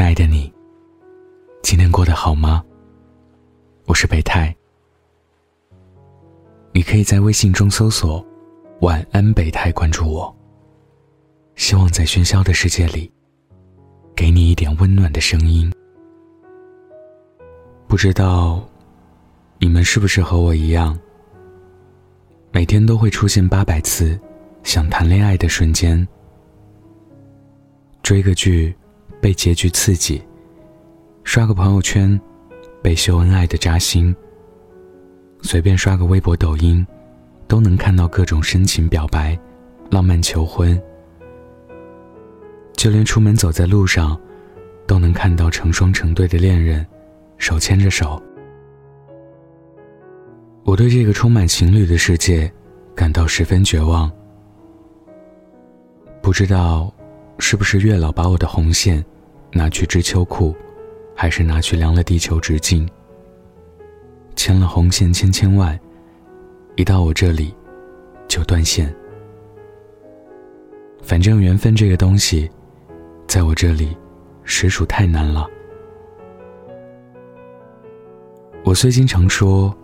亲爱的你，今天过得好吗？我是北太，你可以在微信中搜索“晚安北太”，关注我。希望在喧嚣的世界里，给你一点温暖的声音。不知道你们是不是和我一样，每天都会出现八百次想谈恋爱的瞬间，追个剧。被结局刺激，刷个朋友圈，被秀恩爱的扎心。随便刷个微博、抖音，都能看到各种深情表白、浪漫求婚。就连出门走在路上，都能看到成双成对的恋人，手牵着手。我对这个充满情侣的世界，感到十分绝望。不知道。是不是月老把我的红线拿去织秋裤，还是拿去量了地球直径？牵了红线千千万，一到我这里就断线。反正缘分这个东西，在我这里实属太难了。我虽经常说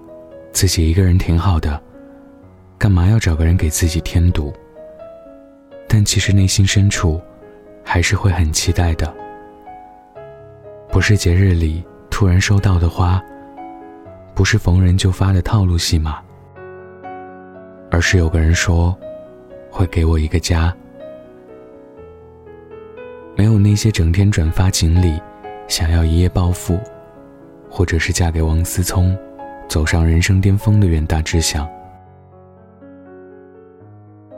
自己一个人挺好的，干嘛要找个人给自己添堵？但其实内心深处。还是会很期待的，不是节日里突然收到的花，不是逢人就发的套路戏码，而是有个人说，会给我一个家。没有那些整天转发锦鲤，想要一夜暴富，或者是嫁给王思聪，走上人生巅峰的远大志向，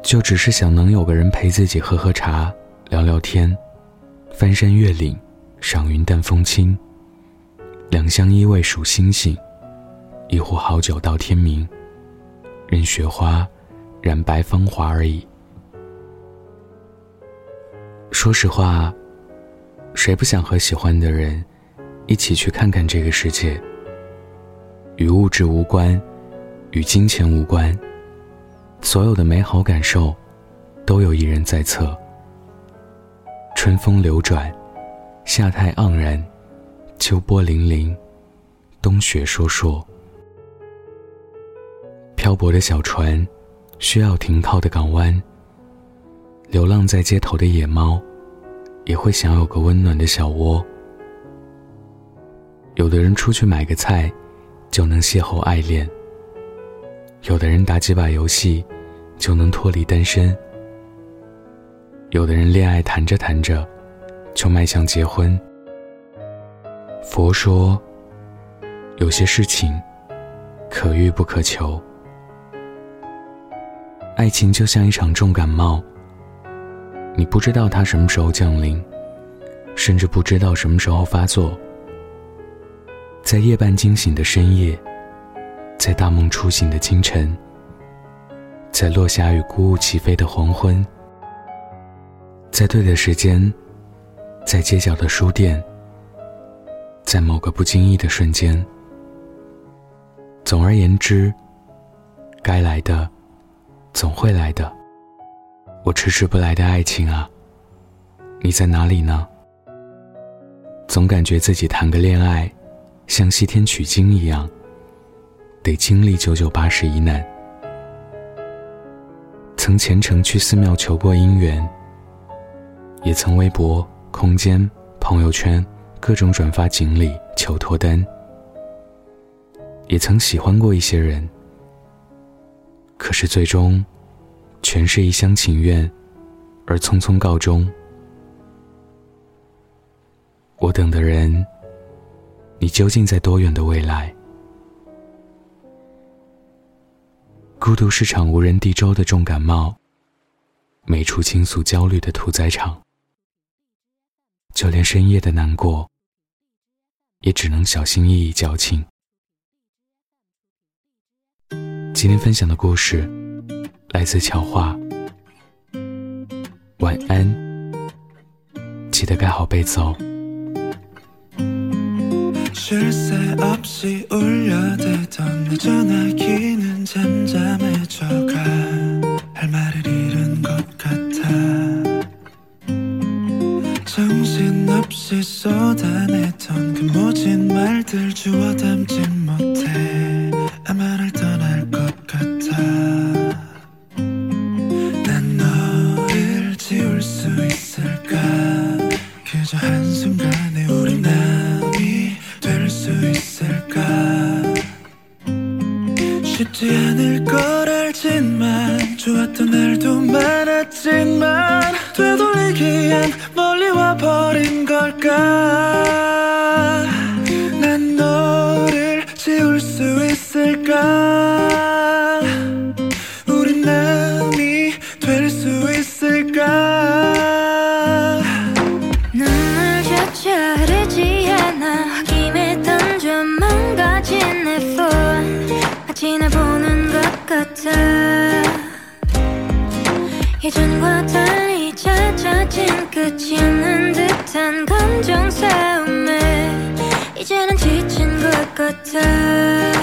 就只是想能有个人陪自己喝喝茶。聊聊天，翻山越岭，赏云淡风轻。两相依偎数星星，一壶好酒到天明。任雪花染白芳华而已。说实话，谁不想和喜欢的人一起去看看这个世界？与物质无关，与金钱无关，所有的美好感受，都有一人在侧。春风流转，夏太盎然，秋波粼粼，冬雪烁烁。漂泊的小船，需要停靠的港湾。流浪在街头的野猫，也会想有个温暖的小窝。有的人出去买个菜，就能邂逅爱恋；有的人打几把游戏，就能脱离单身。有的人恋爱谈着谈着，就迈向结婚。佛说，有些事情可遇不可求。爱情就像一场重感冒，你不知道它什么时候降临，甚至不知道什么时候发作。在夜半惊醒的深夜，在大梦初醒的清晨，在落霞与孤鹜齐飞的黄昏。在对的时间，在街角的书店，在某个不经意的瞬间。总而言之，该来的总会来的。我迟迟不来的爱情啊，你在哪里呢？总感觉自己谈个恋爱，像西天取经一样，得经历九九八十一难。曾虔诚去寺庙求过姻缘。也曾微博、空间、朋友圈各种转发锦鲤求脱单，也曾喜欢过一些人，可是最终，全是一厢情愿，而匆匆告终。我等的人，你究竟在多远的未来？孤独是场无人地州的重感冒，没处倾诉焦虑的屠宰场。就连深夜的难过，也只能小心翼翼矫情。今天分享的故事来自乔画，晚安，记得盖好被子哦。 입술에 걸 알지만 좋았던 날도 많았지만 되돌리기엔 멀리 와버린 걸까? 난 너를 지울 수 있을까 같아 예전과 달리 잦아진 끝이 없는 듯한 감정 싸움에 이제는 지친 것 같아